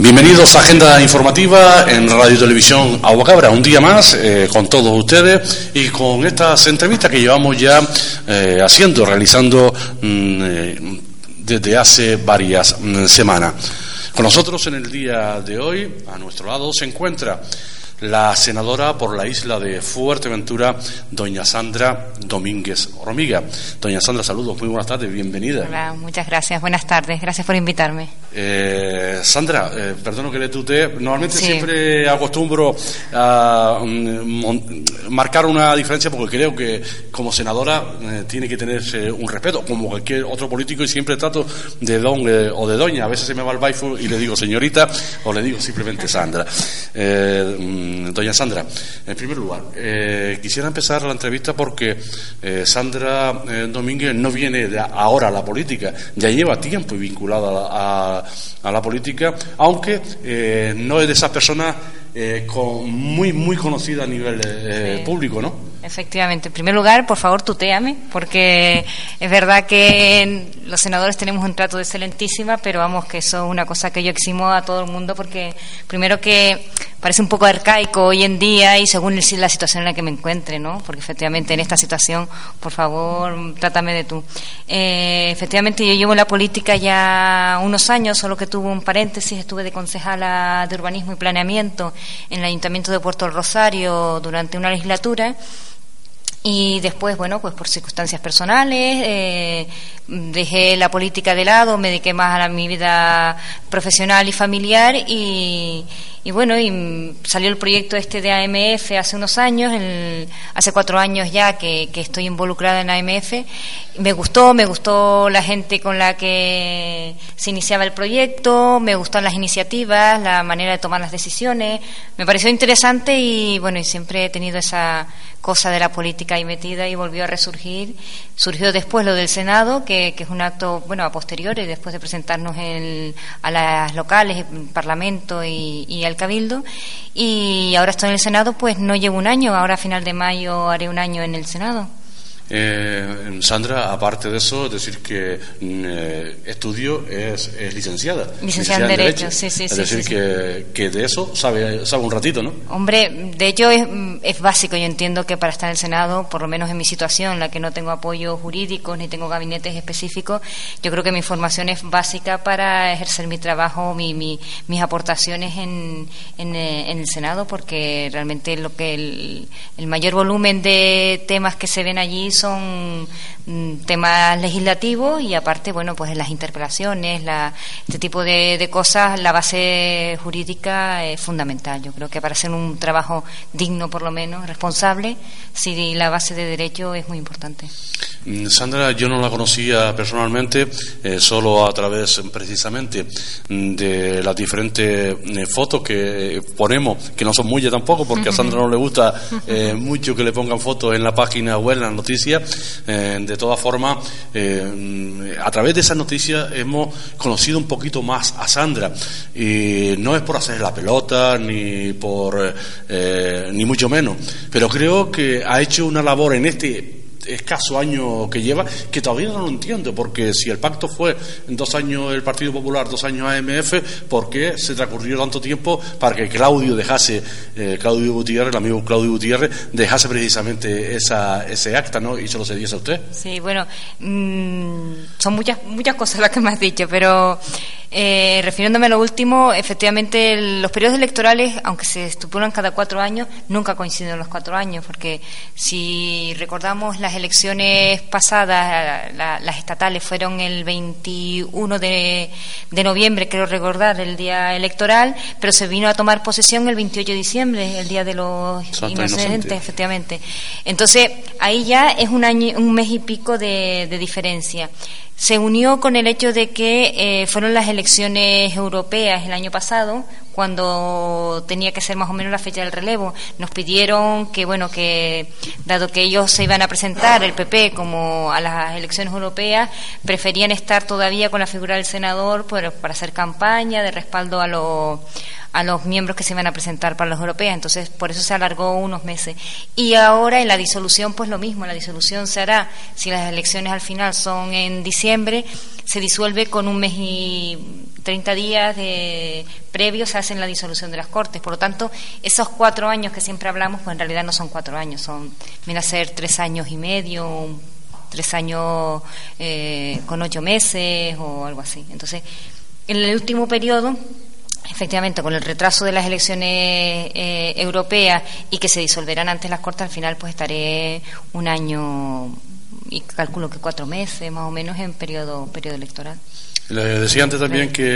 Bienvenidos a Agenda Informativa en Radio Televisión Aguacabra, un día más eh, con todos ustedes y con estas entrevistas que llevamos ya eh, haciendo, realizando mm, eh, desde hace varias mm, semanas. Con nosotros en el día de hoy, a nuestro lado, se encuentra la senadora por la isla de Fuerteventura, doña Sandra Domínguez Romiga. Doña Sandra, saludos, muy buenas tardes, bienvenida. Hola, muchas gracias, buenas tardes, gracias por invitarme. Eh, Sandra, eh, perdono que le tutee, normalmente siempre acostumbro a mm, marcar una diferencia porque creo que como senadora eh, tiene que tenerse un respeto, como cualquier otro político, y siempre trato de don eh, o de doña. A veces se me va el baifo y le digo señorita o le digo simplemente Sandra. Mm, doña Sandra, en primer lugar, eh, quisiera empezar la entrevista porque eh, Sandra eh, Domínguez no viene de ahora a la política, ya lleva tiempo vinculada a, a la política, aunque no es de esas personas con, muy, muy conocida a nivel público, ¿no? Efectivamente. En primer lugar, por favor, tutéame, porque es verdad que los senadores tenemos un trato excelentísima, pero vamos, que eso es una cosa que yo eximo a todo el mundo, porque primero que parece un poco arcaico hoy en día y según la situación en la que me encuentre, ¿no? Porque efectivamente en esta situación, por favor, trátame de tú. Eh, efectivamente, yo llevo la política ya unos años, solo que tuve un paréntesis, estuve de concejala de urbanismo y planeamiento en el Ayuntamiento de Puerto del Rosario durante una legislatura y después, bueno, pues por circunstancias personales, eh, dejé la política de lado, me dediqué más a mi vida profesional y familiar y, y bueno, y salió el proyecto este de AMF hace unos años, hace cuatro años ya que, que, estoy involucrada en AMF. Me gustó, me gustó la gente con la que se iniciaba el proyecto, me gustan las iniciativas, la manera de tomar las decisiones, me pareció interesante y bueno, y siempre he tenido esa cosa de la política ahí metida y volvió a resurgir. Surgió después lo del Senado, que, que es un acto, bueno, a posteriori, después de presentarnos el, a las locales, el Parlamento y, y, al Cabildo. Y ahora estoy en el Senado, pues no llevo un año, ahora a final de mayo haré un año en el Senado. Eh, Sandra, aparte de eso, decir que mm, eh, estudio es, licenciada. Licenciada en Derecho, sí, sí, Es decir, que, que, de eso sabe, sabe un ratito, ¿no? Hombre, de hecho es, es, básico. Yo entiendo que para estar en el Senado, por lo menos en mi situación, en la que no tengo apoyo jurídico ni tengo gabinetes específicos, yo creo que mi formación es básica para ejercer mi trabajo, mi, mi, mis aportaciones en, en, eh, en, el Senado, porque realmente lo que el, el mayor volumen de temas que se ven allí son mm, temas legislativos y aparte, bueno, pues en las interpelaciones, la, este tipo de, de, cosas, la base jurídica es fundamental. Yo creo que para hacer un trabajo digno, por lo menos, responsable, sí, la base de derecho es muy importante. Mm, Sandra, yo no la conocía personalmente, eh, solo a través precisamente mm, de las diferentes eh, fotos que ponemos, que no son muchas tampoco, porque a Sandra no le gusta eh, mucho que le pongan fotos en la página web, en las noticias eh, de todas formas, eh, a través de esas noticias hemos conocido un poquito más a Sandra. Y no es por hacer la pelota, ni por, eh, ni mucho menos, pero creo que ha hecho una labor en este escaso año que lleva, que todavía no lo entiendo, porque si el pacto fue en dos años el Partido Popular, dos años AMF, ¿por qué se transcurrió tanto tiempo para que Claudio dejase, eh, Claudio Gutiérrez, el amigo Claudio Gutiérrez, dejase precisamente esa, ese acta, ¿no? Y se lo cediese a usted? Sí, bueno, mmm, son muchas, muchas cosas las que me has dicho, pero eh, refiriéndome a lo último, efectivamente los periodos electorales, aunque se estipulan cada cuatro años, nunca coinciden los cuatro años, porque si recordamos las elecciones pasadas, la, las estatales fueron el 21 de, de, noviembre, creo recordar, el día electoral, pero se vino a tomar posesión el 28 de diciembre, el día de los inocentes, inocente. efectivamente. Entonces, ahí ya es un año, un mes y pico de, de diferencia. Se unió con el hecho de que eh, fueron las elecciones europeas el año pasado cuando tenía que ser más o menos la fecha del relevo. Nos pidieron que, bueno, que dado que ellos se iban a presentar, el PP, como a las elecciones europeas, preferían estar todavía con la figura del senador para hacer campaña de respaldo a los a los miembros que se iban a presentar para los europeas, entonces por eso se alargó unos meses. Y ahora en la disolución, pues lo mismo, la disolución se hará, si las elecciones al final son en diciembre, se disuelve con un mes y 30 días de previo se hace la disolución de las Cortes. Por lo tanto, esos cuatro años que siempre hablamos, pues en realidad no son cuatro años, son, viene a ser tres años y medio, tres años eh, con ocho meses o algo así. Entonces, en el último periodo efectivamente, con el retraso de las elecciones eh, europeas y que se disolverán antes las Cortes, al final pues estaré un año y calculo que cuatro meses más o menos en periodo, periodo electoral. Le decía antes también que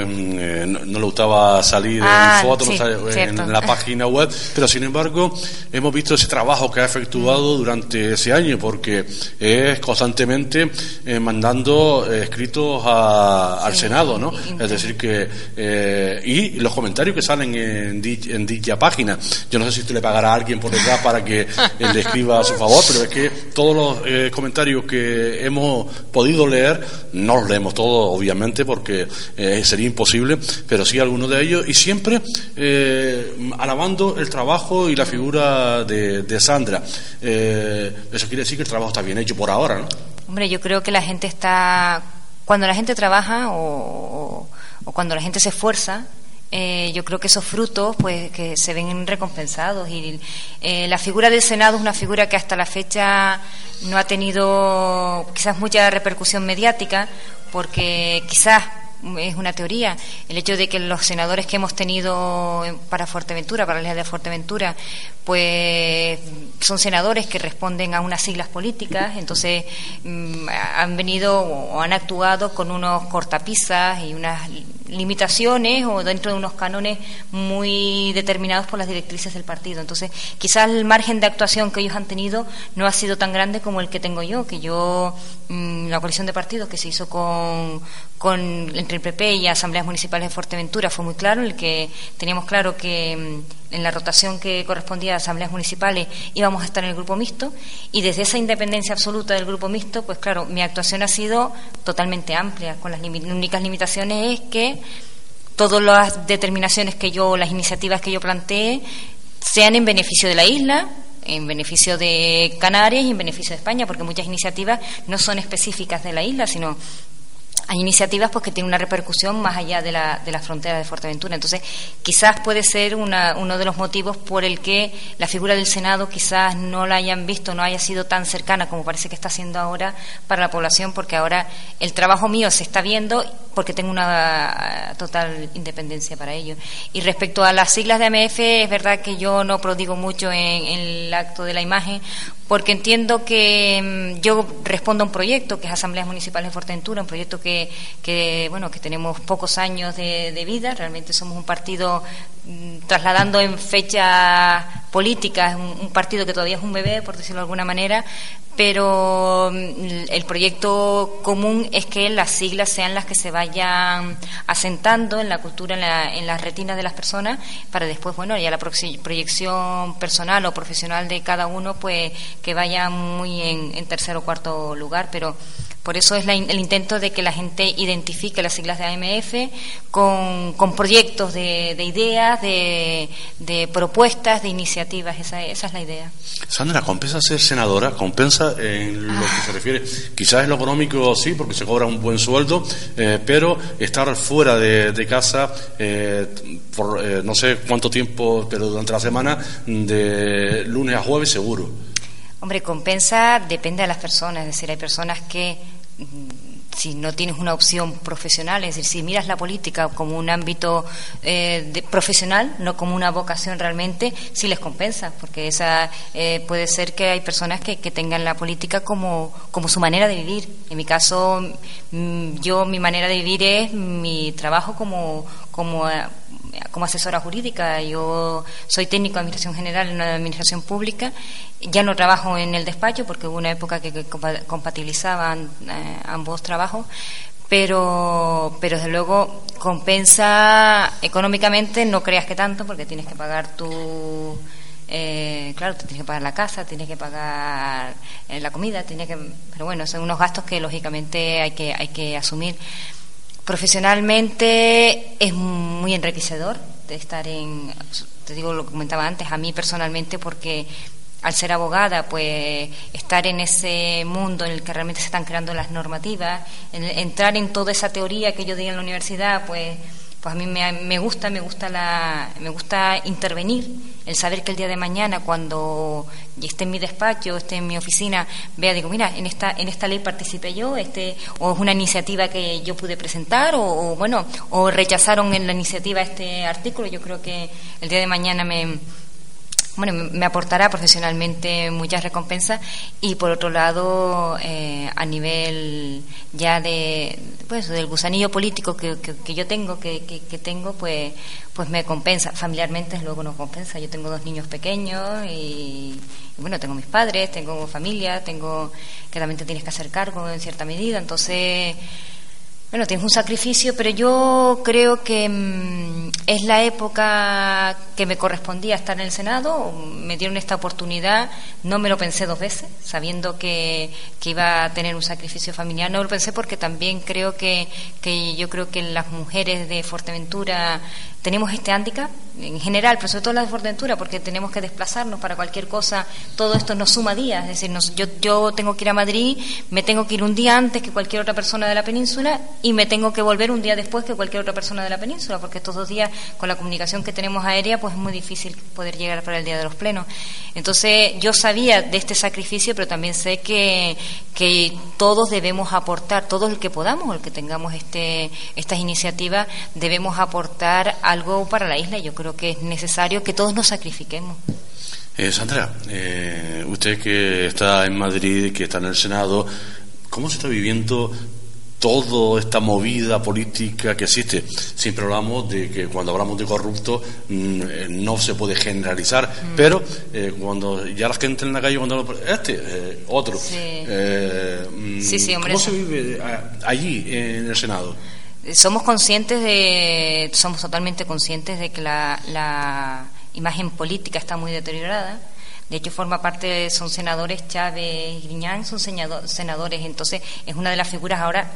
em, eh, no, le gustaba salir en ah, fotos en la página web, pero sin embargo hemos visto ese trabajo que ha efectuado durante ese año, porque es constantemente eh, mandando eh, escritos al Senado, ¿no? Es decir, que. y los comentarios que salen en, en, dicha página. Yo no sé si usted le pagará a alguien por detrás para que le escriba a su favor, pero es que todos los comentarios que hemos podido leer, no los leemos todos obviamente, porque eh, sería imposible, pero sí algunos de ellos, y siempre eh, alabando el trabajo y la figura de, Sandra. Eh, eso quiere decir que el trabajo está bien hecho por ahora, ¿no? Hombre, yo creo que la gente está. Cuando la gente trabaja o, cuando la gente se esfuerza, yo creo que esos frutos pues que se ven recompensados y la figura del Senado es una figura que hasta la fecha no ha tenido quizás mucha repercusión mediática porque quizás es una teoría, el hecho de que los senadores que hemos tenido para Fuerteventura, para la isla de Fuerteventura, pues son senadores que responden a unas siglas políticas, entonces mm, han venido o han actuado con unos cortapisas y unas limitaciones o dentro de unos cánones muy determinados por las directrices del partido. Entonces, quizás el margen de actuación que ellos han tenido no ha sido tan grande como el que tengo yo, que yo, mm, la coalición de partidos que se hizo con, con entre el PP y asambleas municipales de Fuerteventura fue muy claro, el que teníamos claro que mm, en la rotación que correspondía a asambleas municipales íbamos a estar en el grupo mixto y desde esa independencia absoluta del grupo mixto, pues claro, mi actuación ha sido totalmente amplia, con las únicas limitaciones es que todas las determinaciones que yo, las iniciativas que yo planteé, sean en beneficio de la isla, en beneficio de Canarias y en beneficio de España, porque muchas iniciativas no son específicas de la isla, sino hay iniciativas pues que tienen una repercusión más allá de la, de la frontera de Fuerteventura. Entonces, quizás puede ser uno de los motivos por el que la figura del Senado quizás no la hayan visto, no haya sido tan cercana como parece que está siendo ahora para la población, porque ahora el trabajo mío se está viendo porque tengo una total independencia para ello. Y respecto a las siglas de AMF, es verdad que yo no prodigo mucho en el acto de la imagen, porque entiendo que mm, yo respondo a un proyecto que es Asambleas Municipales de Fuerteventura, un proyecto que, que bueno, que tenemos pocos años de, vida, realmente somos un partido mm, trasladando en fecha política, un, un partido que todavía es un bebé, por decirlo de alguna manera, pero mm, el proyecto común es que las siglas sean las que se vayan asentando en la cultura, en, las retinas de las personas, para después, bueno, ya la proyección personal o profesional de cada uno, pues que vaya muy en, en tercer o cuarto lugar, pero por eso es el intento de que la gente identifique las siglas de AMF con, proyectos de, ideas, de, propuestas, de iniciativas. Esa, esa, es la idea. Sandra, ¿compensa ser senadora? ¿Compensa en lo que se refiere? Quizás en lo económico sí, porque se cobra un buen sueldo, eh, pero estar fuera de, casa eh, por eh, no sé cuánto tiempo, pero durante la semana, de lunes a jueves seguro. Hombre, compensa depende de las personas, es decir, hay personas que mm, si no tienes una opción profesional, es decir, si miras la política como un ámbito eh, profesional, no como una vocación realmente, sí les compensa, porque esa eh, puede ser que hay personas que, que, tengan la política como, como su manera de vivir. En mi caso, mm, yo mi manera de vivir es mi trabajo como, como como asesora jurídica, yo soy técnico de Administración General en una administración pública, ya no trabajo en el despacho porque hubo una época que, compatibilizaban eh, ambos trabajos, pero, pero desde luego compensa económicamente, no creas que tanto, porque tienes que pagar tu. Eh, claro, tienes que pagar la casa, tienes que pagar eh, la comida, tienes que, pero bueno, son unos gastos que lógicamente hay que, hay que asumir. Profesionalmente es muy enriquecedor de estar en, te digo lo que comentaba antes, a mí personalmente porque al ser abogada, pues estar en ese mundo en el que realmente se están creando las normativas, entrar en toda esa teoría que yo di en la universidad, pues pues a mí me, gusta, me gusta la, me gusta intervenir, el saber que el día de mañana cuando esté en mi despacho, esté en mi oficina, vea, digo, mira, en esta, en esta ley participé yo, este, o es una iniciativa que yo pude presentar, o, o bueno, o rechazaron en la iniciativa este artículo, yo creo que el día de mañana me bueno, me aportará profesionalmente muchas recompensas y por otro lado, eh, a nivel ya de, pues, del gusanillo político que, que, yo tengo, que, que, tengo, pues, pues me compensa. Familiarmente luego nos compensa. Yo tengo dos niños pequeños y, bueno, tengo mis padres, tengo familia, tengo que también te tienes que hacer cargo en cierta medida. Entonces, bueno, tienes un sacrificio, pero yo creo que mm, es la época que me correspondía estar en el Senado. Me dieron esta oportunidad, no me lo pensé dos veces, sabiendo que, que iba a tener un sacrificio familiar. No lo pensé porque también creo que, que yo creo que las mujeres de Fuerteventura tenemos este hándicap en general, pero sobre todo la de Fuerteventura, porque tenemos que desplazarnos para cualquier cosa, todo esto nos suma días, es decir, yo, yo tengo que ir a Madrid, me tengo que ir un día antes que cualquier otra persona de la península y me tengo que volver un día después que cualquier otra persona de la península, porque estos dos días con la comunicación que tenemos aérea, pues es muy difícil poder llegar para el día de los plenos. Entonces, yo sabía de este sacrificio, pero también sé que, que todos debemos aportar, todos el que podamos, el que tengamos este, estas iniciativas, debemos aportar algo para la isla. Yo creo que es necesario que todos nos sacrifiquemos. Eh, Sandra, eh, usted que está en Madrid, que está en el Senado, ¿cómo se está viviendo toda esta movida política que existe. Siempre hablamos de que cuando hablamos de corrupto mm, eh, no se puede generalizar, mm. pero eh, cuando ya la gente en la calle, cuando este, eh, otro. Sí. Mm, sí, hombre, ¿Cómo se vive allí en el Senado? Somos conscientes de, somos totalmente conscientes de que la, la imagen política está muy deteriorada. De hecho, forma parte, son senadores Chávez y Griñán, son senadores, entonces es una de las figuras ahora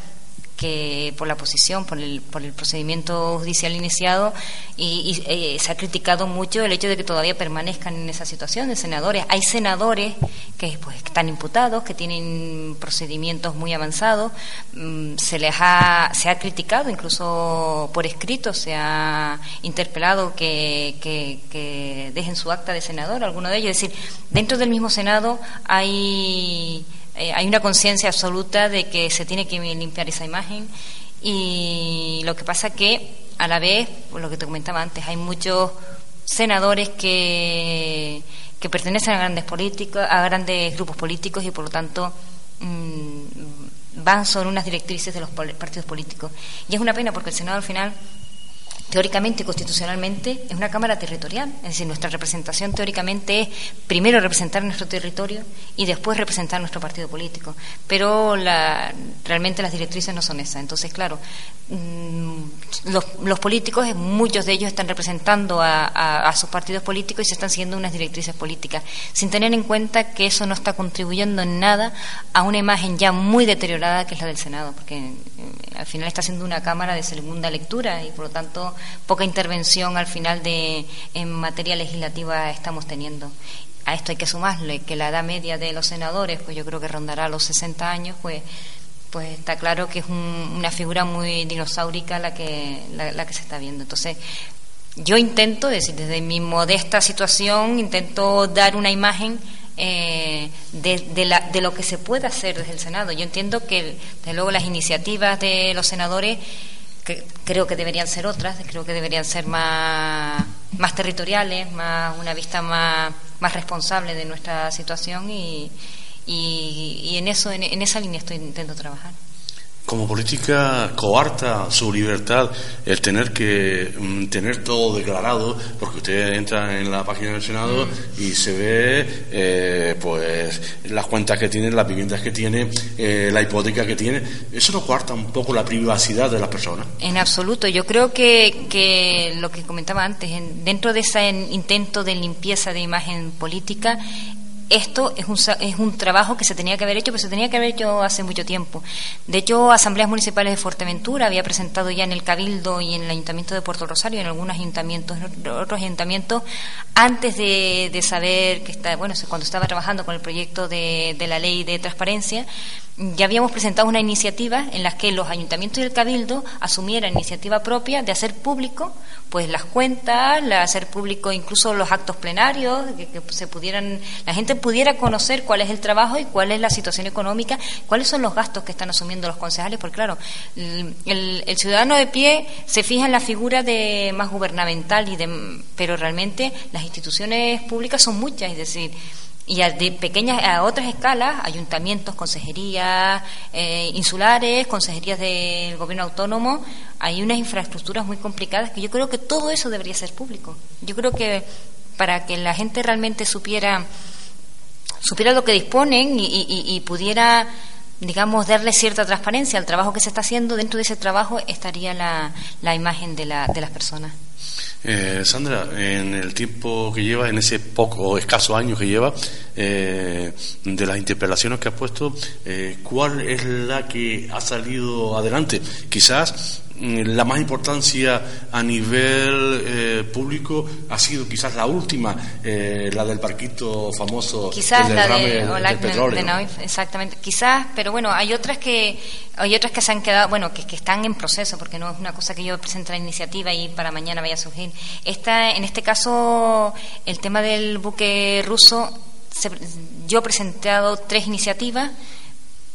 que por la posición, por el, por el procedimiento judicial iniciado y, eh, se ha criticado mucho el hecho de que todavía permanezcan en esa situación de senadores. Hay senadores que pues, están imputados, que tienen procedimientos muy avanzados, mm, se les ha, se ha criticado incluso por escrito, se ha interpelado que, que, que dejen su acta de senador, alguno de ellos. Es decir, dentro del mismo Senado hay eh, hay una conciencia absoluta de que se tiene que limpiar esa imagen y lo que pasa que a la vez, por lo que te comentaba antes, hay muchos senadores que, que pertenecen a grandes políticos, a grandes grupos políticos y por lo tanto mm, van sobre unas directrices de los partidos políticos. Y es una pena porque el Senado al final teóricamente y constitucionalmente es una Cámara territorial, es decir, nuestra representación teóricamente es primero representar nuestro territorio y después representar nuestro partido político, pero la, realmente las directrices no son esas. Entonces, claro, mm, los, políticos, muchos de ellos están representando a, sus partidos políticos y se están siguiendo unas directrices políticas, sin tener en cuenta que eso no está contribuyendo en nada a una imagen ya muy deteriorada que es la del Senado, porque eh, al final está siendo una Cámara de segunda lectura y por lo tanto poca intervención al final de en materia legislativa estamos teniendo. A esto hay que sumarle que la edad media de los senadores, pues yo creo que rondará los 60 años, pues pues está claro que es una figura muy dinosaurica la que la, que se está viendo. Entonces, yo intento, decir, desde mi modesta situación, intento dar una imagen eh, de, de, la, de, lo que se puede hacer desde el Senado. Yo entiendo que, desde luego, las iniciativas de los senadores que creo que deberían ser otras, creo que deberían ser más, más territoriales, más una vista más, más responsable de nuestra situación y, y, en eso en, esa línea estoy intento trabajar. Como política coarta su libertad el tener que mm, tener todo declarado, porque usted entra en la página del Senado mm. y se ve eh, pues las cuentas que tiene, las viviendas que tiene, eh, la hipoteca que tiene. ¿Eso no coarta un poco la privacidad de las personas? En absoluto. Yo creo que, que lo que comentaba antes, dentro de ese intento de limpieza de imagen política, esto es un, es un trabajo que se tenía que haber hecho, pero se tenía que haber hecho hace mucho tiempo. De hecho, asambleas municipales de Fuerteventura había presentado ya en el Cabildo y en el Ayuntamiento de Puerto Rosario, en algunos ayuntamientos, en otros ayuntamientos, antes de, de saber que está, bueno, cuando estaba trabajando con el proyecto de, de la ley de transparencia, ya habíamos presentado una iniciativa en la que los ayuntamientos y el cabildo asumieran iniciativa propia de hacer público pues las cuentas, hacer público incluso los actos plenarios, que, se pudieran la gente pudiera conocer cuál es el trabajo y cuál es la situación económica, cuáles son los gastos que están asumiendo los concejales, porque claro, el, el ciudadano de pie se fija en la figura de más gubernamental y de pero realmente las instituciones públicas son muchas, es decir, y a, de pequeñas a otras escalas, ayuntamientos, consejerías eh, insulares, consejerías del gobierno autónomo, hay unas infraestructuras muy complicadas que yo creo que todo eso debería ser público. Yo creo que para que la gente realmente supiera supiera lo que disponen y, pudiera digamos darle cierta transparencia al trabajo que se está haciendo dentro de ese trabajo estaría la, la imagen de, la, de las personas eh, Sandra, en el tiempo que lleva, en ese poco escaso año que lleva, eh, de las interpelaciones que has puesto, eh, ¿cuál es la que ha salido adelante? Quizás la más importancia a nivel eh, público ha sido quizás la última, eh, la del parquito famoso. Quizás la de, petróleo. exactamente. Quizás, pero bueno, hay otras que hay otras que se han quedado, bueno, que, que, están en proceso, porque no es una cosa que yo presente la iniciativa y para mañana vaya a surgir. Esta, en este caso, el tema del buque ruso, yo he presentado tres iniciativas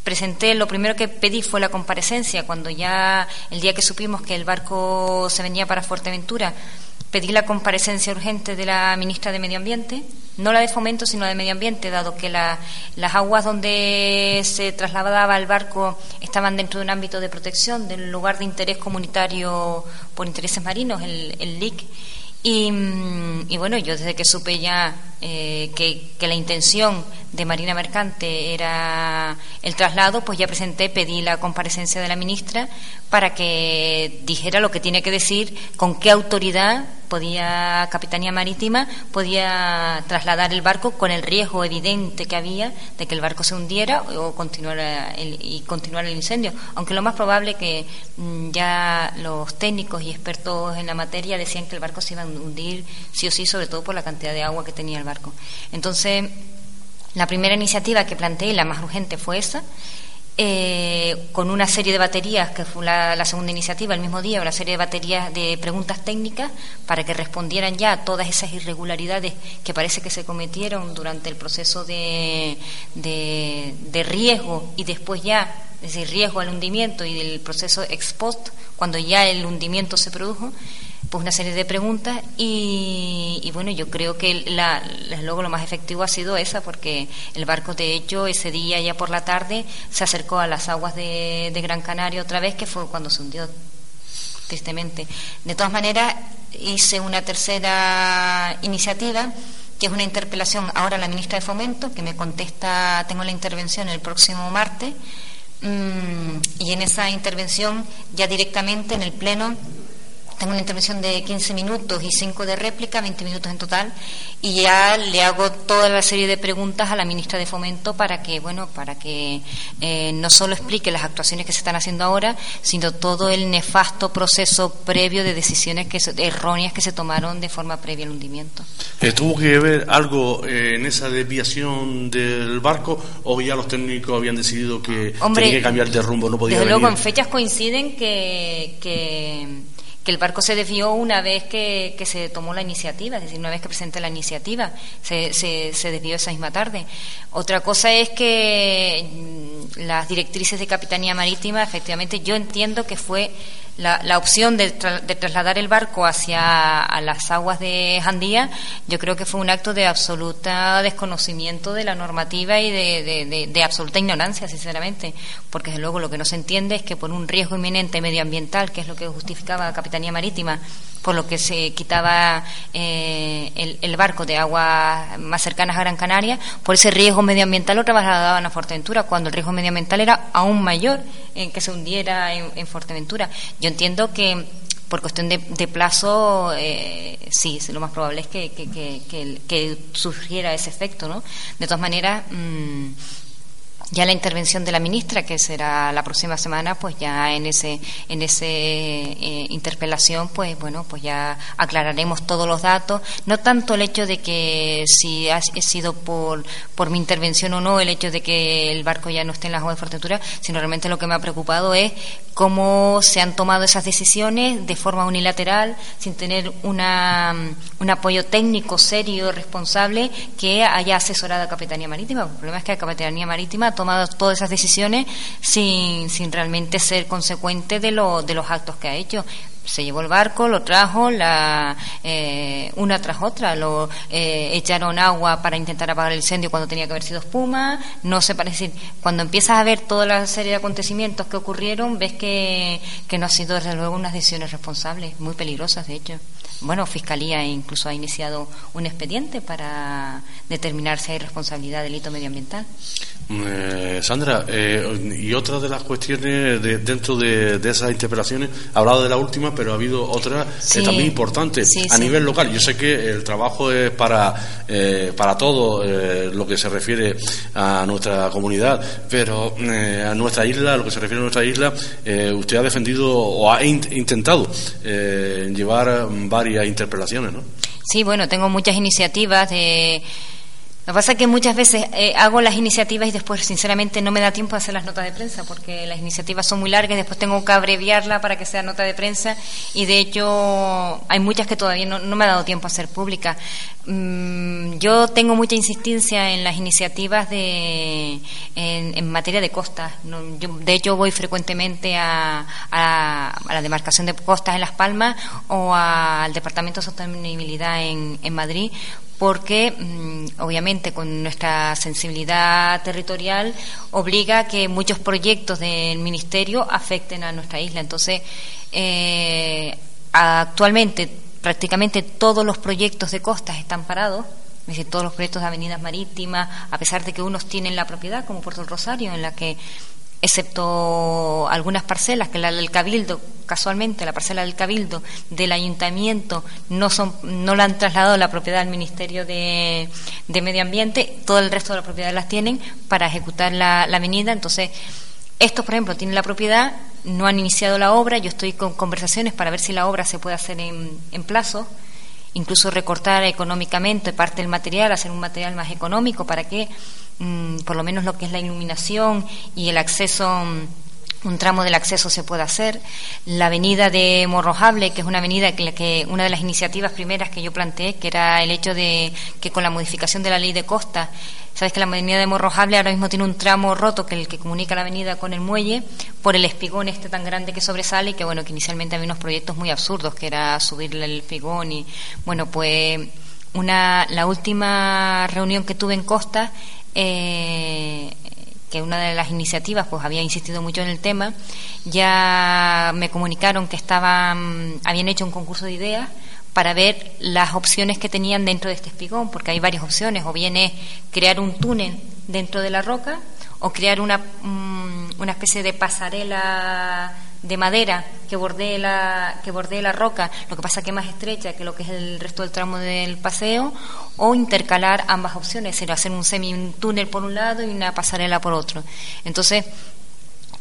presenté, lo primero que pedí fue la comparecencia, cuando ya el día que supimos que el barco se venía para Fuerteventura, pedí la comparecencia urgente de la ministra de Medio Ambiente, no la de Fomento, sino la de Medio Ambiente, dado que las aguas donde se trasladaba el barco estaban dentro de un ámbito de protección del lugar de interés comunitario por intereses marinos, el, el LIC. Y, y, bueno, yo desde que supe ya eh, que, que, la intención de Marina Mercante era el traslado, pues ya presenté, pedí la comparecencia de la ministra para que dijera lo que tiene que decir, con qué autoridad podía Capitanía Marítima podía trasladar el barco con el riesgo evidente que había de que el barco se hundiera o continuara el, y continuara el incendio, aunque lo más probable que mm, ya los técnicos y expertos en la materia decían que el barco se iba a hundir sí o sí, sobre todo por la cantidad de agua que tenía el barco. Entonces, la primera iniciativa que planteé, la más urgente, fue esa. Eh, con una serie de baterías, que fue la, segunda iniciativa, el mismo día, una serie de baterías de preguntas técnicas para que respondieran ya a todas esas irregularidades que parece que se cometieron durante el proceso de, de, riesgo y después ya, es decir, riesgo al hundimiento y del proceso ex post, cuando ya el hundimiento se produjo pues una serie de preguntas y, bueno, yo creo que la, luego lo más efectivo ha sido esa porque el barco de hecho ese día ya por la tarde se acercó a las aguas de, Gran Canaria otra vez que fue cuando se hundió tristemente. De todas maneras hice una tercera iniciativa que es una interpelación ahora a la ministra de Fomento que me contesta, tengo la intervención el próximo martes mm, y en esa intervención ya directamente en el pleno tengo una intervención de 15 minutos y 5 de réplica, 20 minutos en total, y ya le hago toda la serie de preguntas a la ministra de Fomento para que, bueno, para que eh, no solo explique las actuaciones que se están haciendo ahora, sino todo el nefasto proceso previo de decisiones que erróneas que se tomaron de forma previa al hundimiento. Eh, ¿Tuvo que ver algo eh, en esa desviación del barco o ya los técnicos habían decidido que tenía que cambiar de rumbo, no podía Desde luego, en fechas coinciden que, que el barco se desvió una vez que, se tomó la iniciativa, es decir, una vez que presenté la iniciativa, se, desvió esa misma tarde. Otra cosa es que mm, las directrices de Capitanía Marítima, efectivamente yo entiendo que fue la, opción de, trasladar el barco hacia las aguas de Jandía, yo creo que fue un acto de absoluta desconocimiento de la normativa y de, absoluta ignorancia, sinceramente, porque desde luego lo que no se entiende es que por un riesgo inminente medioambiental, que es lo que justificaba Capitanía Marítima, por lo que se quitaba eh, el, el, barco de aguas más cercanas a Gran Canaria, por ese riesgo medioambiental lo trasladaban a Fuerteventura, cuando el riesgo medioambiental era aún mayor en que se hundiera en, en Fuerteventura. Yo entiendo que por cuestión de, plazo, eh, sí, lo más probable es que, que, surgiera ese efecto, ¿no? De todas maneras, mm, ya la intervención de la ministra, que será la próxima semana, pues ya en ese en ese eh, interpelación, pues bueno, pues ya aclararemos todos los datos. No tanto el hecho de que si ha sido por por mi intervención o no, el hecho de que el barco ya no esté en las aguas de Fuerteventura, sino realmente lo que me ha preocupado es cómo se han tomado esas decisiones de forma unilateral, sin tener una, un apoyo técnico serio, responsable, que haya asesorado a Capitanía Marítima. El problema es que la Capitanía Marítima tomado todas esas decisiones sin, sin realmente ser consecuente de, lo, de los actos que ha hecho se llevó el barco, lo trajo, la, eh, una tras otra, lo eh, echaron agua para intentar apagar el incendio cuando tenía que haber sido espuma, no se parece, cuando empiezas a ver toda la serie de acontecimientos que ocurrieron, ves que, que no ha sido desde luego unas decisiones responsables, muy peligrosas de hecho. Bueno, Fiscalía incluso ha iniciado un expediente para determinar si hay responsabilidad de delito medioambiental. Eh, Sandra, eh, y otra de las cuestiones de, dentro de, esas interpelaciones, ha hablado de la última, pero ha habido otra eh, también importante a nivel local. Yo sé que el trabajo es para, para todo lo que se refiere a nuestra comunidad, pero a nuestra isla, lo que se refiere a nuestra isla, usted ha defendido o ha intentado llevar varias interpelaciones, ¿no? Sí, bueno, tengo muchas iniciativas de lo que pasa es que muchas veces eh, hago las iniciativas y después, sinceramente, no me da tiempo de hacer las notas de prensa porque las iniciativas son muy largas y después tengo que abreviarla para que sea nota de prensa y, de hecho, hay muchas que todavía no, me ha dado tiempo a hacer públicas. Mm, yo tengo mucha insistencia en las iniciativas de, en, materia de costas. de hecho, voy frecuentemente a, la demarcación de costas en Las Palmas o al Departamento de Sostenibilidad en, en Madrid porque mm, obviamente con nuestra sensibilidad territorial obliga a que muchos proyectos del Ministerio afecten a nuestra isla. Entonces, eh, actualmente prácticamente todos los proyectos de costas están parados. Es decir, todos los proyectos de avenidas marítimas, a pesar de que unos tienen la propiedad, como Puerto del Rosario, en la que excepto algunas parcelas que la del Cabildo, casualmente la parcela del Cabildo del Ayuntamiento no son no la han trasladado la propiedad del Ministerio de, Medio Ambiente, todo el resto de las propiedades las tienen para ejecutar la, avenida, entonces estos, por ejemplo, tienen la propiedad, no han iniciado la obra, yo estoy con conversaciones para ver si la obra se puede hacer en, en plazo, incluso recortar económicamente parte del material, hacer un material más económico para que por lo menos lo que es la iluminación y el acceso mm, un tramo del acceso se pueda hacer. La avenida de Morrojable, que es una avenida que, que, una de las iniciativas primeras que yo planteé, que era el hecho de que con la modificación de la ley de costa, sabes que la avenida de Morrojable ahora mismo tiene un tramo roto que el que comunica la avenida con el muelle por el espigón este tan grande que sobresale y que bueno que inicialmente había unos proyectos muy absurdos que era subirle el espigón y bueno pues una la última reunión que tuve en Costa eh, que una de las iniciativas pues había insistido mucho en el tema, ya me comunicaron que estaban, habían hecho un concurso de ideas para ver las opciones que tenían dentro de este espigón, porque hay varias opciones, o bien es crear un túnel dentro de la roca, o crear una, mm, una especie de pasarela de madera que bordee la que bordee la roca, lo que pasa que es más estrecha que lo que es el resto del tramo del paseo, o intercalar ambas opciones, es hacer un semi túnel por un lado y una pasarela por otro. Entonces,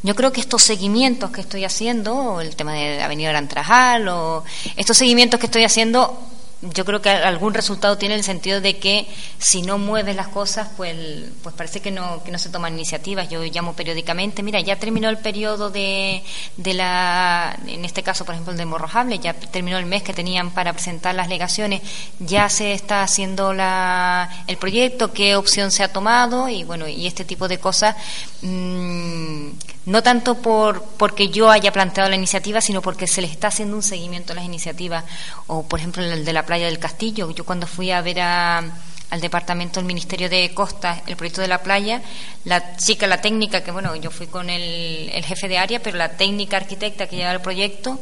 yo creo que estos seguimientos que estoy haciendo, el tema de Avenida Gran Trajal, o estos seguimientos que estoy haciendo yo creo que algún resultado tiene en el sentido de que si no mueves las cosas, pues, pues parece que no, que no se toman iniciativas. Yo llamo periódicamente, mira, ya terminó el periodo de, de la, en este caso, por ejemplo, el de Morrojable, ya terminó el mes que tenían para presentar las legaciones, ya se está haciendo la, el proyecto, qué opción se ha tomado y bueno, y este tipo de cosas. Mmm, no tanto por porque yo haya planteado la iniciativa, sino porque se les está haciendo un seguimiento a las iniciativas. O, por ejemplo, el de la playa del Castillo. Yo cuando fui a ver al departamento del Ministerio de Costas el proyecto de la playa, la chica, la técnica, que bueno, yo fui con el, el jefe de área, pero la técnica arquitecta que llevaba el proyecto,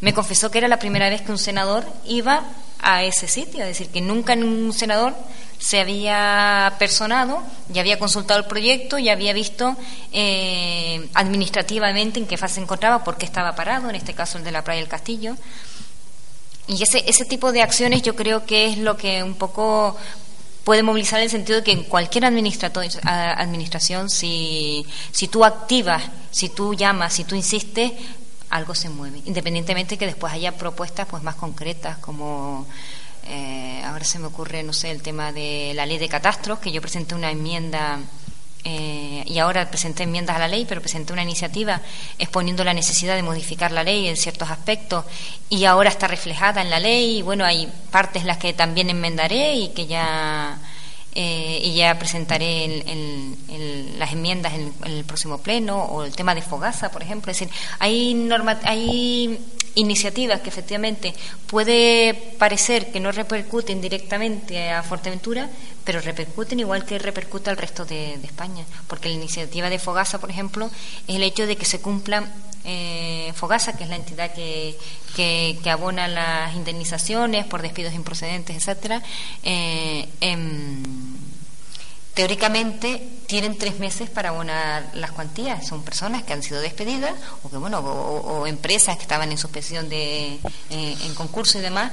me confesó que era la primera vez que un senador iba a ese sitio, es decir, que nunca un senador se había personado, ya había consultado el proyecto, ya había visto eh, administrativamente en qué fase se encontraba, por qué estaba parado, en este caso el de la playa del Castillo. Y ese, ese tipo de acciones yo creo que es lo que un poco puede movilizar el sentido de que en cualquier administración, si, si tú activas, si tú llamas, si tú insistes, algo se mueve, independientemente de que después haya propuestas pues más concretas como eh, ahora se me ocurre, no sé, el tema de la ley de catastros, que yo presenté una enmienda eh, y ahora presenté enmiendas a la ley, pero presenté una iniciativa exponiendo la necesidad de modificar la ley en ciertos aspectos y ahora está reflejada en la ley y bueno, hay partes las que también enmendaré y que ya eh, y ya presentaré las enmiendas en, el próximo pleno o el tema de Fogasa, por ejemplo. Es decir, hay, norma, hay iniciativas que efectivamente puede parecer que no repercuten directamente a Fuerteventura, pero repercuten igual que repercute al resto de, España. Porque la iniciativa de Fogasa, por ejemplo, es el hecho de que se cumplan eh, Fogasa, que es la entidad que, que, abona las indemnizaciones por despidos improcedentes, etcétera, eh, teóricamente tienen tres meses para abonar las cuantías. Son personas que han sido despedidas o que bueno o, empresas que estaban en suspensión de eh, en concurso y demás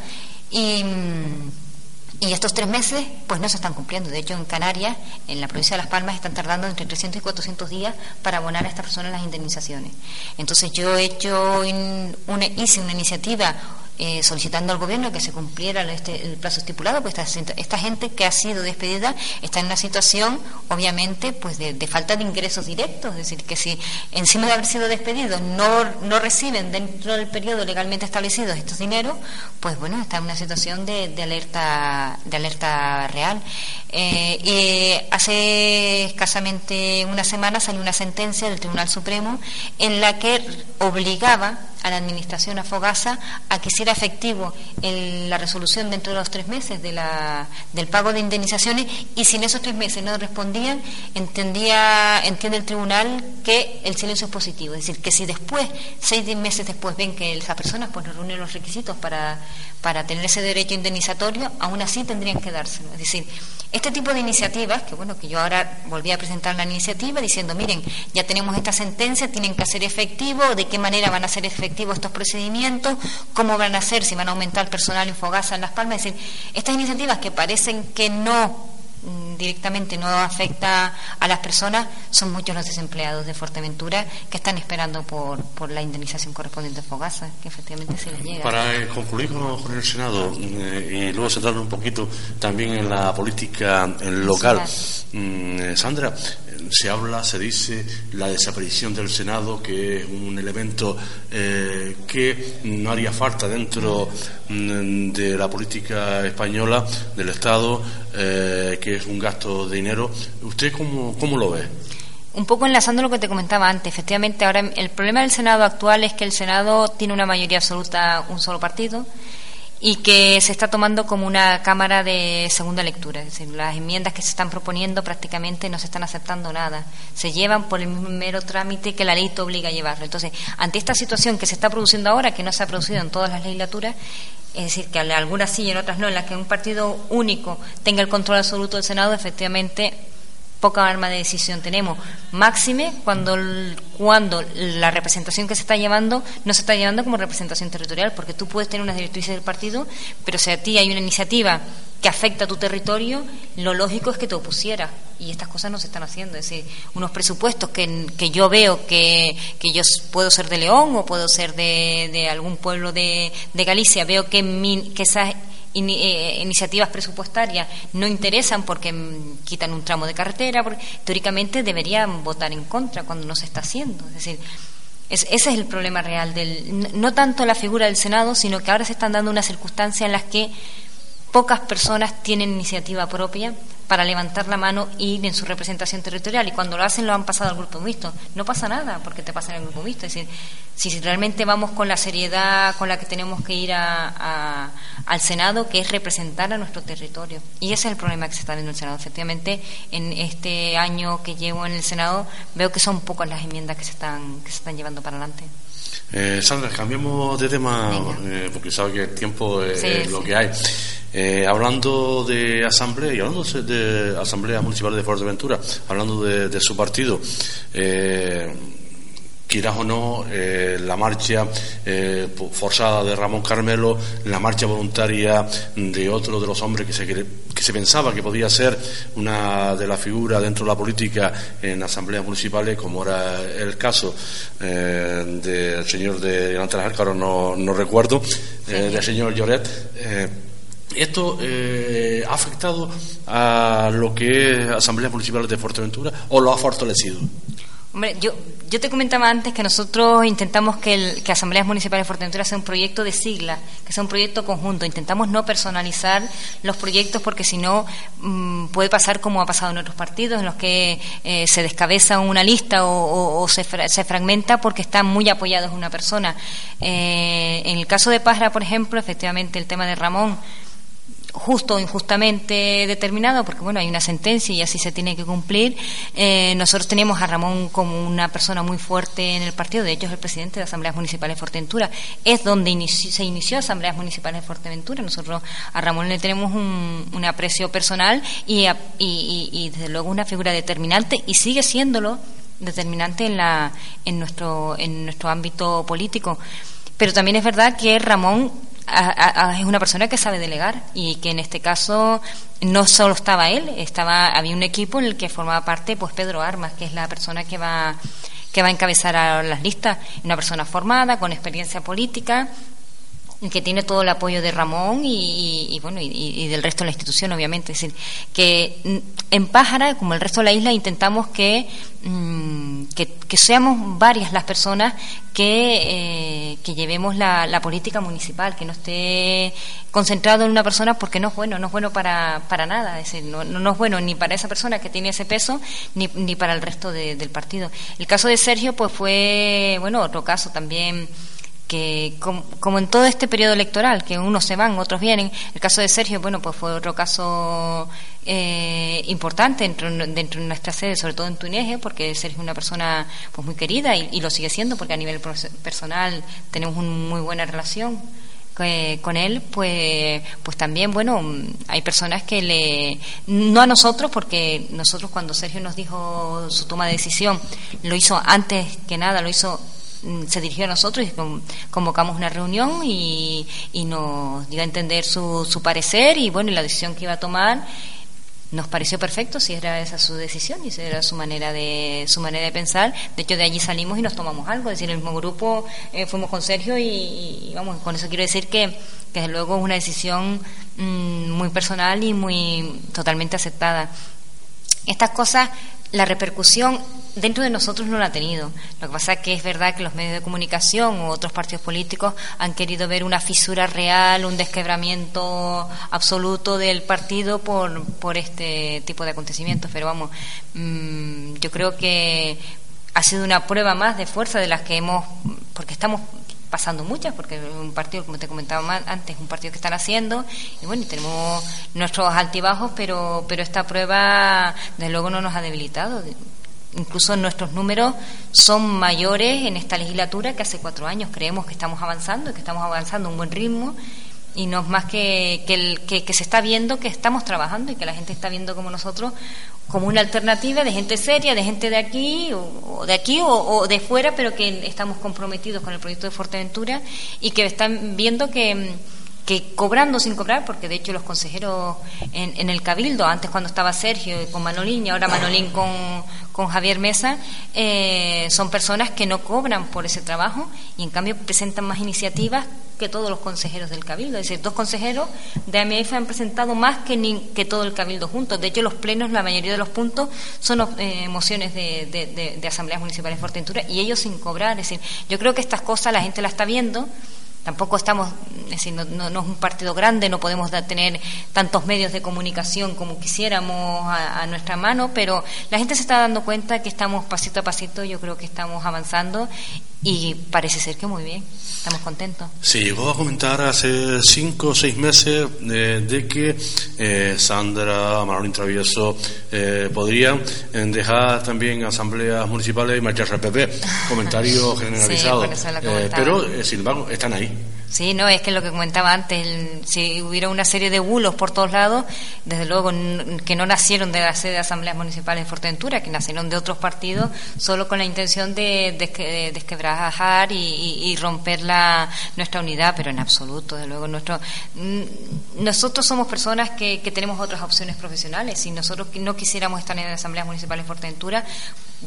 y estos tres meses, pues no se están cumpliendo. De hecho, en Canarias, en la provincia de Las Palmas, están tardando entre 300 y 400 días para abonar a estas personas las indemnizaciones. Entonces, yo he hecho una, hice una iniciativa eh, solicitando al gobierno que se cumpliera este, el plazo estipulado, pues esta, gente que ha sido despedida está en una situación, obviamente, pues de, falta de ingresos directos, es decir, que si encima de haber sido despedidos no, no reciben dentro del periodo legalmente establecido estos dineros, pues bueno, está en una situación de, alerta de alerta real. Eh, y hace escasamente una semana salió una sentencia del Tribunal Supremo en la que obligaba a la Administración a Fogasa a que hiciera efectivo la resolución dentro de los tres meses de la, del pago de indemnizaciones y si en esos tres meses no respondían, entendía, entiende el tribunal que el silencio es positivo. Es decir, que si después, seis meses después, ven que esas personas pues, no reúnen los requisitos para, para tener ese derecho indemnizatorio, aún así tendrían que dárselo. Es decir, este tipo de iniciativas, que bueno, que yo ahora volví a presentar la iniciativa diciendo, miren, ya tenemos esta sentencia, tienen que hacer efectivo, de qué manera van a ser efectivos estos procedimientos, cómo van a ser, si van a aumentar el personal en Fogasa en Las Palmas. Es decir, estas iniciativas que parecen que no Mm, directamente no afecta a las personas, son muchos los desempleados de Fuerteventura que están esperando por, por la indemnización correspondiente a Fogasa, que efectivamente se les llega. Para eh, concluir con, el Senado eh, y luego centrarnos un poquito también en la política local, mm, eh, Sandra, se habla, se dice la desaparición del Senado, que es un elemento eh, que no haría falta dentro mm, de la política española, del Estado, eh, que es un gasto de dinero. ¿Usted cómo, cómo lo ve? Un poco enlazando lo que te comentaba antes, efectivamente, ahora el problema del Senado actual es que el Senado tiene una mayoría absoluta, un solo partido, y que se está tomando como una cámara de segunda lectura. Es decir, las enmiendas que se están proponiendo prácticamente no se están aceptando nada. Se llevan por el mero trámite que la ley te obliga a llevarlo. Entonces, ante esta situación que se está produciendo ahora, que no se ha producido en todas las legislaturas, es decir, que algunas sí y en otras no, en las que un partido único tenga el control absoluto del Senado, efectivamente poca arma de decisión tenemos. Máxime cuando, cuando la representación que se está llevando no se está llevando como representación territorial, porque tú puedes tener unas directrices del partido, pero si a ti hay una iniciativa que afecta a tu territorio, lo lógico es que te opusieras. Y estas cosas no se están haciendo. Es decir, unos presupuestos que, que yo veo que, que, yo puedo ser de León o puedo ser de, de algún pueblo de, de Galicia, veo que, mi, que esas eh, iniciativas presupuestarias no interesan porque quitan un tramo de carretera, porque teóricamente deberían votar en contra cuando no se está haciendo. Es decir, ese es el problema real del no tanto la figura del Senado, sino que ahora se están dando unas circunstancias en las que pocas personas tienen iniciativa propia para levantar la mano e ir en su representación territorial. Y cuando lo hacen, lo han pasado al grupo mixto. No pasa nada porque te pasa en el grupo mixto. Es decir, si realmente vamos con la seriedad con la que tenemos que ir a, al Senado, que es representar a nuestro territorio. Y ese es el problema que se está viendo en el Senado. Efectivamente, en este año que llevo en el Senado, veo que son pocas las enmiendas que se están, que se están llevando para adelante. Eh, Sandra, cambiemos de tema eh, porque sabe que el tiempo es, lo que hay. Eh, hablando de asamblea y hablando de asamblea municipal de Fuerteventura, hablando de, su partido, eh, quieras o no, eh, la marcha eh, forzada de Ramón Carmelo, la marcha voluntaria de otro de los hombres que se, que se pensaba que podía ser una de las figuras dentro de la política en asambleas municipales, como era el caso eh, del señor de de las no, no recuerdo, del señor Lloret. ¿Esto ha afectado a lo que es asambleas municipales de Fuerteventura o lo ha fortalecido? Hombre, yo, yo te comentaba antes que nosotros intentamos que, que Asambleas Municipales de Fuerteventura sea un proyecto de sigla, que sea un proyecto conjunto. Intentamos no personalizar los proyectos porque si no mm, puede pasar como ha pasado en otros partidos, en los que eh, se descabeza una lista o, se, se, fragmenta porque están muy apoyados una persona. Eh, en el caso de Pasra, por ejemplo, efectivamente el tema de Ramón justo o injustamente determinado, porque bueno, hay una sentencia y así se tiene que cumplir. Eh, nosotros tenemos a Ramón como una persona muy fuerte en el partido, de hecho es el presidente de Asambleas Municipales de Fuerteventura, es donde se inició Asambleas Municipales de Fuerteventura. Nosotros a Ramón le tenemos un, aprecio personal y, y, desde luego una figura determinante y sigue siéndolo determinante en, la, en, nuestro, en nuestro ámbito político. Pero también es verdad que Ramón es una persona que sabe delegar y que en este caso no solo estaba él, estaba había un equipo en el que formaba parte pues Pedro Armas, que es la persona que va que va a encabezar a las listas, una persona formada, con experiencia política, que tiene todo el apoyo de Ramón y, bueno y, del resto de la institución obviamente. Es decir que en Pájara como el resto de la isla intentamos que mm, que, seamos varias las personas que, eh, que llevemos la, política municipal que no esté concentrado en una persona porque no es bueno no es bueno para, para nada. Es decir no, no, es bueno ni para esa persona que tiene ese peso ni, ni para el resto del partido. El caso de Sergio pues fue bueno otro caso también que como, en todo este periodo electoral, que unos se van, otros vienen, el caso de Sergio, bueno, pues fue otro caso eh, importante dentro, dentro, de nuestra sede, sobre todo en Tuneje, porque Sergio es una persona pues muy querida y, lo sigue siendo, porque a nivel personal tenemos una muy buena relación eh, con él, pues, pues también, bueno, hay personas que le, no a nosotros, porque nosotros cuando Sergio nos dijo su toma de decisión, lo hizo antes que nada, lo hizo se dirigió a nosotros y convocamos una reunión y, nos dio a entender su, su parecer y bueno, la decisión que iba a tomar nos pareció perfecto si era esa su decisión y si era su manera de su manera de pensar. De hecho de allí salimos y nos tomamos algo es decir el mismo grupo eh, fuimos con Sergio y, vamos con eso quiero decir que, que desde luego es una decisión mm, muy personal y muy totalmente aceptada. Estas cosas la repercusión dentro de nosotros no la ha tenido. Lo que pasa es que es verdad que los medios de comunicación u otros partidos políticos han querido ver una fisura real, un desquebramiento absoluto del partido por, por este tipo de acontecimientos. Pero vamos, mm, yo creo que ha sido una prueba más de fuerza de las que hemos, porque estamos pasando muchas, porque un partido, como te comentaba antes, un partido que están haciendo, y bueno, y tenemos nuestros altibajos, pero, pero esta prueba, desde luego, no nos ha debilitado incluso nuestros números son mayores en esta legislatura que hace cuatro años. Creemos que estamos avanzando, que estamos avanzando a un buen ritmo y no es más que, que, que, se está viendo que estamos trabajando y que la gente está viendo como nosotros como una alternativa de gente seria, de gente de aquí o, de aquí o, de fuera, pero que estamos comprometidos con el proyecto de Fuerteventura y que están viendo que que cobrando sin cobrar, porque de hecho los consejeros en, el Cabildo, antes cuando estaba Sergio con Manolín y ahora Manolín con, con Javier Mesa, eh, son personas que no cobran por ese trabajo y en cambio presentan más iniciativas que todos los consejeros del Cabildo. Es decir, dos consejeros de AMF han presentado más que, ni, que todo el Cabildo juntos. De hecho, los plenos, la mayoría de los puntos son eh, mociones de, de, de, asambleas municipales de Fuerteventura y ellos sin cobrar. Es decir, yo creo que estas cosas la gente la está viendo Tampoco estamos, es decir, no, no, es un partido grande, no podemos tener tantos medios de comunicación como quisiéramos a, nuestra mano, pero la gente se está dando cuenta que estamos pasito a pasito, yo creo que estamos avanzando y parece ser que muy bien, estamos contentos. Sí, llegó a comentar hace cinco o seis meses eh, de que eh, Sandra, Marolín Travieso eh, podrían eh, dejar también asambleas municipales y marcharse al PP. Comentario generalizado. pero, sin embargo, están ahí. Sí, no, es que lo que comentaba antes, si hubiera una serie de bulos por todos lados, desde luego que no nacieron de la sede de asambleas municipales de Fuerteventura, que nacieron de otros partidos, solo con la intención de, desquebrajar y, romper la, nuestra unidad, pero en absoluto, desde luego. Nuestro, nosotros somos personas que, que tenemos otras opciones profesionales. Si nosotros no quisiéramos estar en asambleas municipales de Fuerteventura,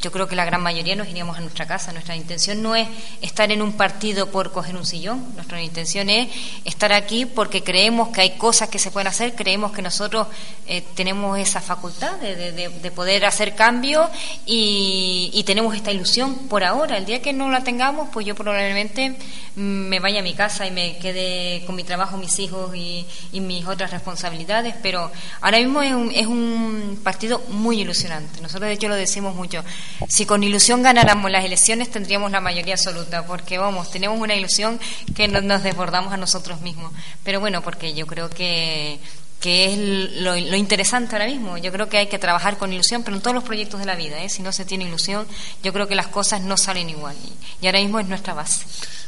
yo creo que la gran mayoría nos iríamos a nuestra casa. Nuestra intención no es estar en un partido por coger un sillón. Nuestra intención es estar aquí porque creemos que hay cosas que se pueden hacer, creemos que nosotros eh, tenemos esa facultad de, poder hacer cambios y, tenemos esta ilusión por ahora. El día que no la tengamos, pues yo probablemente me vaya a mi casa y me quede con mi trabajo, mis hijos y, mis otras responsabilidades. Pero ahora mismo es un, es un partido muy ilusionante. Nosotros, de hecho, lo decimos mucho. Si con ilusión ganáramos las elecciones, tendríamos la mayoría absoluta, porque vamos, tenemos una ilusión que nos desbordamos a nosotros mismos. Pero bueno, porque yo creo que que es lo, interesante ahora mismo. Yo creo que hay que trabajar con ilusión, pero en todos los proyectos de la vida, ¿eh? si no se tiene ilusión, yo creo que las cosas no salen igual. y ahora mismo es nuestra base.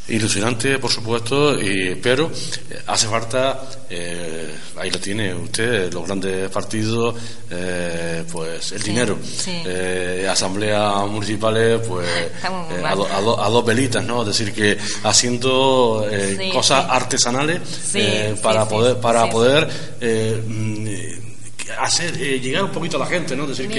Ilusionante, por supuesto, pero eh, hace falta, eh, ahí lo tiene usted, los grandes partidos, eh, pues el dinero. asambleas municipales, pues a, dos velitas, ¿no? Es decir, que haciendo cosas artesanales para poder, para poder mm, hacer llegar un poquito a la gente, ¿no? decir que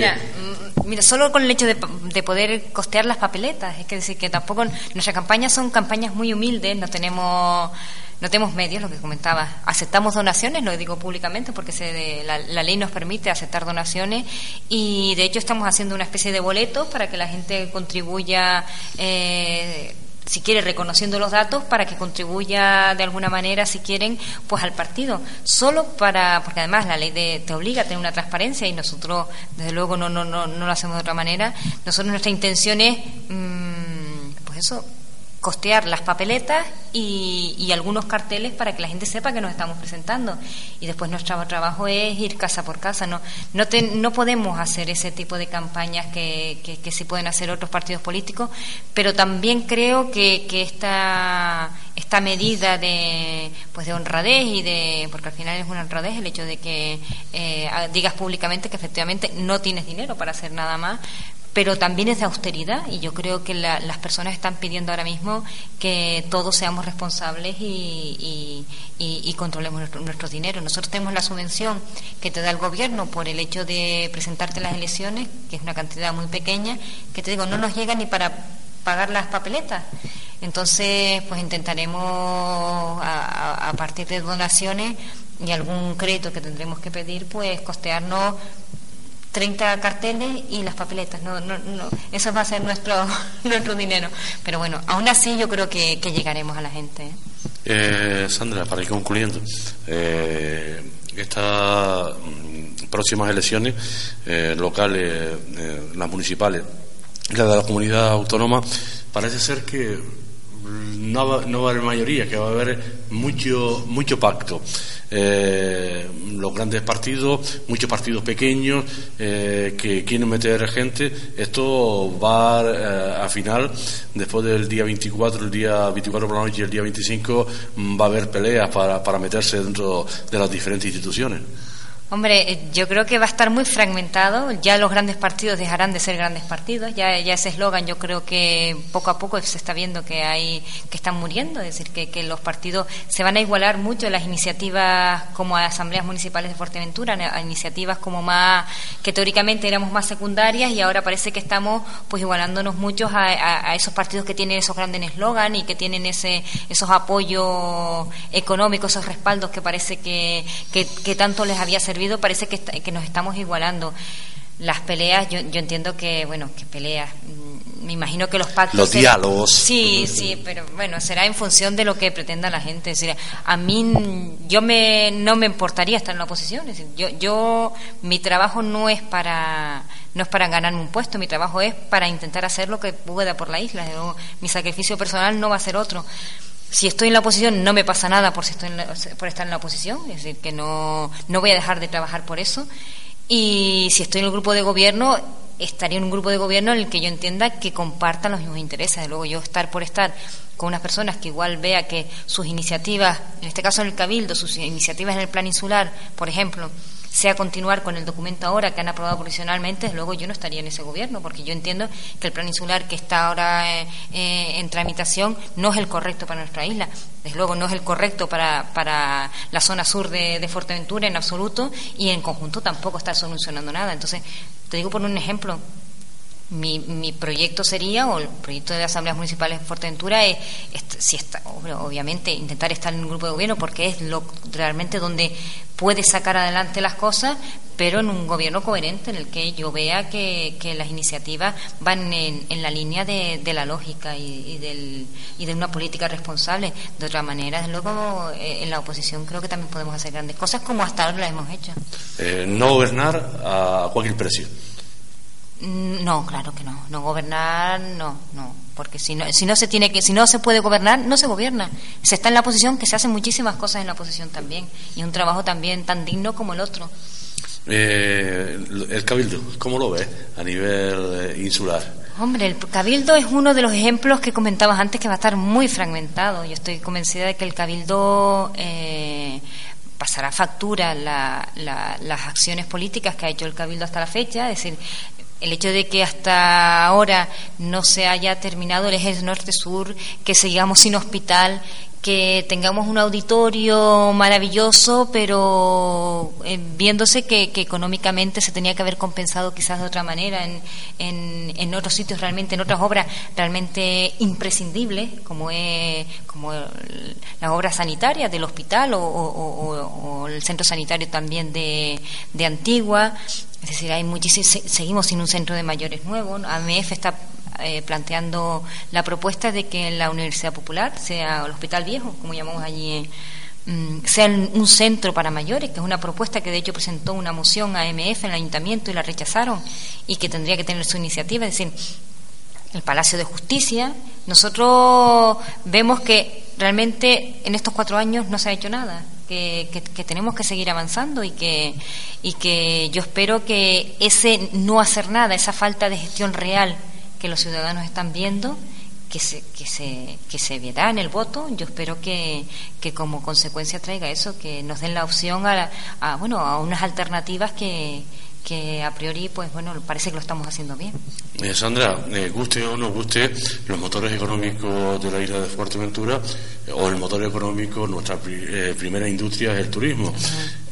Mira, solo con el hecho de, poder costear las papeletas, es que decir que tampoco nuestras campañas son campañas muy humildes, no tenemos no tenemos medios, lo que comentaba. Aceptamos donaciones, lo digo públicamente porque se, la, ley nos permite aceptar donaciones y de hecho estamos haciendo una especie de boleto para que la gente contribuya eh, si quiere, reconociendo los datos para que contribuya de alguna manera, si quieren, pues al partido. Solo para, porque además la ley te obliga a tener una transparencia y nosotros, desde luego, no, no, no, no lo hacemos de otra manera. Nosotros, nuestra intención es, mm, pues eso, costear las papeletas y, algunos carteles para que la gente sepa que nos estamos presentando. Y después nuestro trabajo es ir casa por casa. No, no, no podemos hacer ese tipo de campañas que, que, sí pueden hacer otros partidos políticos, pero también creo que, que esta, esta medida de, pues de honradez y de, porque al final es una honradez el hecho de que eh, digas públicamente que efectivamente no tienes dinero para hacer nada más, pero también es de austeridad y yo creo que las personas están pidiendo ahora mismo que todos seamos responsables y, controlemos nuestro, nuestro, dinero. Nosotros tenemos la subvención que te da el gobierno por el hecho de presentarte las elecciones, que es una cantidad muy pequeña, que te digo, no nos llega ni para pagar las papeletas. Entonces, pues intentaremos a, a partir de donaciones y algún crédito que tendremos que pedir, pues costearnos 30 carteles y las papeletas. No, no, no, eso va a ser nuestro, nuestro dinero. Pero bueno, aún así yo creo que, llegaremos a la gente. ¿eh? Eh, Sandra, para ir concluyendo, eh, estas mm, próximas elecciones locales, las municipales y las de la comunidad autónoma, parece ser que no va, no va a haber mayoría, que va a haber mucho, mucho pacto. Eh, los grandes partidos, muchos partidos pequeños eh, que quieren meter gente. Esto va eh, a final, después del día 24, el día 24 por la noche y el día 25, mm, va a haber peleas para, para meterse dentro de las diferentes instituciones. Hombre, eh, yo creo que va a estar muy fragmentado. Ya los grandes partidos dejarán de ser grandes partidos. Ya, ya ese eslogan, yo creo que poco a poco se está viendo que hay que están muriendo. Es decir, que, los partidos se van a igualar mucho las iniciativas como a asambleas municipales de Fuerteventura, a iniciativas como más que teóricamente éramos más secundarias y ahora parece que estamos pues igualándonos mucho a, esos partidos que tienen esos grandes eslogan y que tienen ese esos apoyos económicos, esos respaldos que parece que, que tanto les había servido parece que, que nos estamos igualando. Las peleas, yo, yo entiendo que, bueno, que peleas. Mm, me imagino que los pactos. Los diálogos. Sí, sí, pero bueno, será en función de lo que pretenda la gente. Es decir, a mí yo me, no me importaría estar en la oposición. Es decir, yo, yo, mi trabajo no es para no es para ganarme un puesto, mi trabajo es para intentar hacer lo que pueda por la isla. Mi sacrificio personal no va a ser otro si estoy en la oposición no me pasa nada por, si estoy por estar en la oposición, es decir, que no, no voy a dejar de trabajar por eso. Y si estoy en el grupo de gobierno, estaría en un grupo de gobierno en el que yo entienda que compartan los mismos intereses. Luego yo estar por estar con unas personas que igual vea que sus iniciativas, en este caso en el Cabildo, sus iniciativas en el plan insular, por ejemplo, sea continuar con el documento ahora que han aprobado provisionalmente, luego yo no estaría en ese gobierno, porque yo entiendo que el plan insular que está ahora eh, eh, en tramitación no es el correcto para nuestra isla. Desde luego no es el correcto para, para la zona sur de, de Fuerteventura en absoluto y en conjunto tampoco está solucionando nada. Entonces, te digo por un ejemplo, mi, mi proyecto sería, o el proyecto de asambleas municipales de Fuerteventura, es, si está, obviamente intentar estar en un grupo de gobierno porque es lo realmente donde puede sacar adelante las cosas, pero en un gobierno coherente en el que yo vea que, que las iniciativas van en, en la línea de, de la lógica y, del, y de una política responsable. De otra manera, desde luego, eh, en la oposición creo que también podemos hacer grandes cosas como hasta ahora las hemos hecho. Eh, no gobernar a cualquier precio. Mm, no, claro que no. No gobernar, no, no. Porque si no, si no se tiene que, si no se puede gobernar, no se gobierna. Se está en la posición que se hacen muchísimas cosas en la oposición también y un trabajo también tan digno como el otro. Eh, el cabildo, ¿cómo lo ves a nivel eh, insular? Hombre, el cabildo es uno de los ejemplos que comentabas antes que va a estar muy fragmentado. Yo estoy convencida de que el cabildo eh, pasará factura la, la, las acciones políticas que ha hecho el cabildo hasta la fecha, es decir, el hecho de que hasta ahora no se haya terminado el eje norte-sur, que sigamos sin hospital, que tengamos un auditorio maravilloso, pero eh, viéndose que, económicamente se tenía que haber compensado quizás de otra manera en, en, otros sitios realmente, en otras obras realmente imprescindibles, como es como las obras sanitarias del hospital o, el centro sanitario también de, de Antigua. Es decir, hay muchísimos, seguimos sin un centro de mayores nuevo. AMF está eh, planteando la propuesta de que la Universidad Popular sea el Hospital Viejo, como llamamos allí, mm, sea un centro para mayores, que es una propuesta que de hecho presentó una moción a AMF en el ayuntamiento y la rechazaron y que tendría que tener su iniciativa. Es decir, el Palacio de Justicia, nosotros vemos que realmente en estos cuatro años no se ha hecho nada que, tenemos que seguir avanzando y que, y que yo espero que ese no hacer nada, esa falta de gestión real que los ciudadanos están viendo, que se, que se, que se verá en el voto, yo espero que, que como consecuencia traiga eso, que nos den la opción a, a bueno, a unas alternativas que, que a priori, pues bueno, parece que lo estamos haciendo bien. Eh, Sandra, eh, guste o no guste, los motores económicos de la isla de Fuerteventura eh, o el motor económico, nuestra primera industria es el turismo.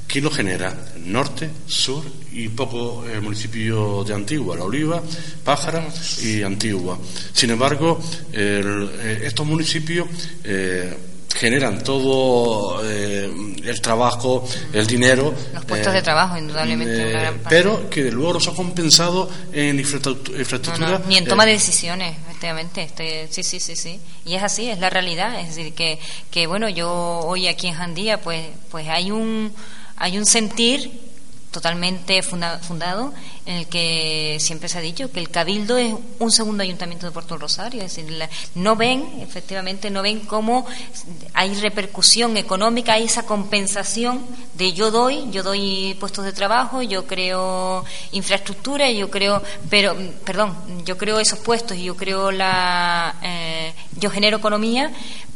¿Quién lo genera? Norte, sur y poco el municipio de Antigua, La Oliva, Pájara y Antigua. Sin embargo, estos municipios generan todo eh, el trabajo, el dinero. Los puestos de eh, trabajo, indudablemente. Eh, pero que luego los ha compensado en infraestructura. ni en toma de decisiones, efectivamente. sí, sí, sí, sí. Y es así, es la realidad. Es decir, que, que bueno, yo hoy aquí en Jandía, pues, pues hay un, hay un sentir totalmente fundado en el que siempre se ha dicho que el Cabildo es un segundo ayuntamiento de Puerto Rosario, es decir, no ven, efectivamente, no ven cómo hay repercusión económica, hay esa compensación de yo doy, yo doy puestos de trabajo, yo creo infraestructura, yo creo, pero, perdón, yo creo esos puestos y yo creo la, eh, yo genero economía,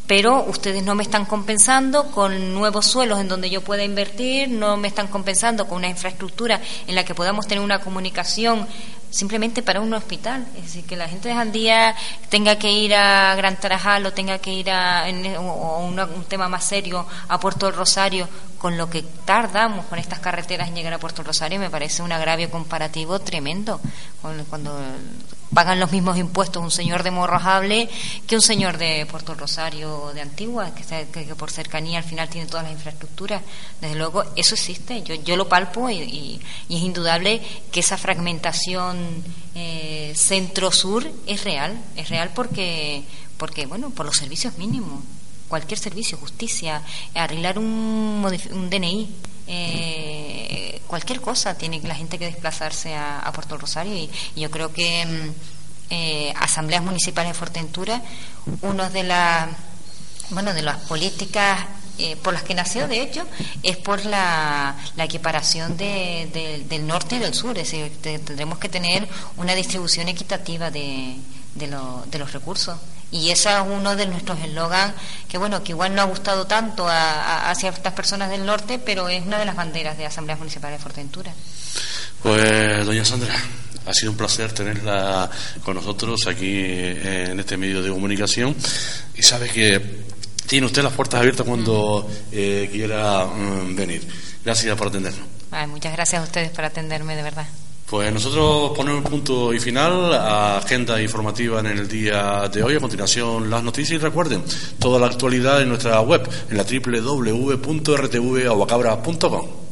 pero ustedes no me están compensando con nuevos suelos en donde yo pueda invertir, no me están compensando con una infraestructura en la que podamos tener una comunicación simplemente para un hospital. Es decir, que la gente de Jandía tenga que ir a Gran Tarajal o tenga que ir a un tema más serio a Puerto del Rosario, con lo que tardamos con estas carreteras en llegar a Puerto del Rosario, me parece un agravio comparativo tremendo. Cuando pagan los mismos impuestos un señor de Morrojable que un señor de Puerto Rosario de Antigua, que, por cercanía al final tiene todas las infraestructuras. Desde luego, eso existe, yo, yo lo palpo y, es indudable que esa fragmentación eh, centro-sur es real, es real porque, porque, bueno, por los servicios mínimos. Cualquier servicio, justicia, arreglar un, un DNI, eh, cualquier cosa tiene la gente que desplazarse a, Puerto Rosario y, yo creo que mm, eh, asambleas municipales de Fortentura una de las bueno de las políticas eh, por las que nació de hecho es por la, la equiparación de, del norte y del sur. Es decir tendremos que tener una distribución equitativa de los recursos y ese es uno de nuestros eslogans que bueno que igual no ha gustado tanto a, a, ciertas personas del norte pero es una de las banderas de asambleas municipales de Fortentura pues doña Sandra ha sido un placer tenerla con nosotros aquí eh, en este medio de comunicación. Y sabe que tiene usted las puertas abiertas cuando eh, quiera mm, venir. Gracias por atendernos. Muchas gracias a ustedes por atenderme de verdad pues nosotros ponemos punto y final a agenda informativa en el día de hoy. A continuación, las noticias y recuerden toda la actualidad en nuestra web en la www.rtvaguacabra.com.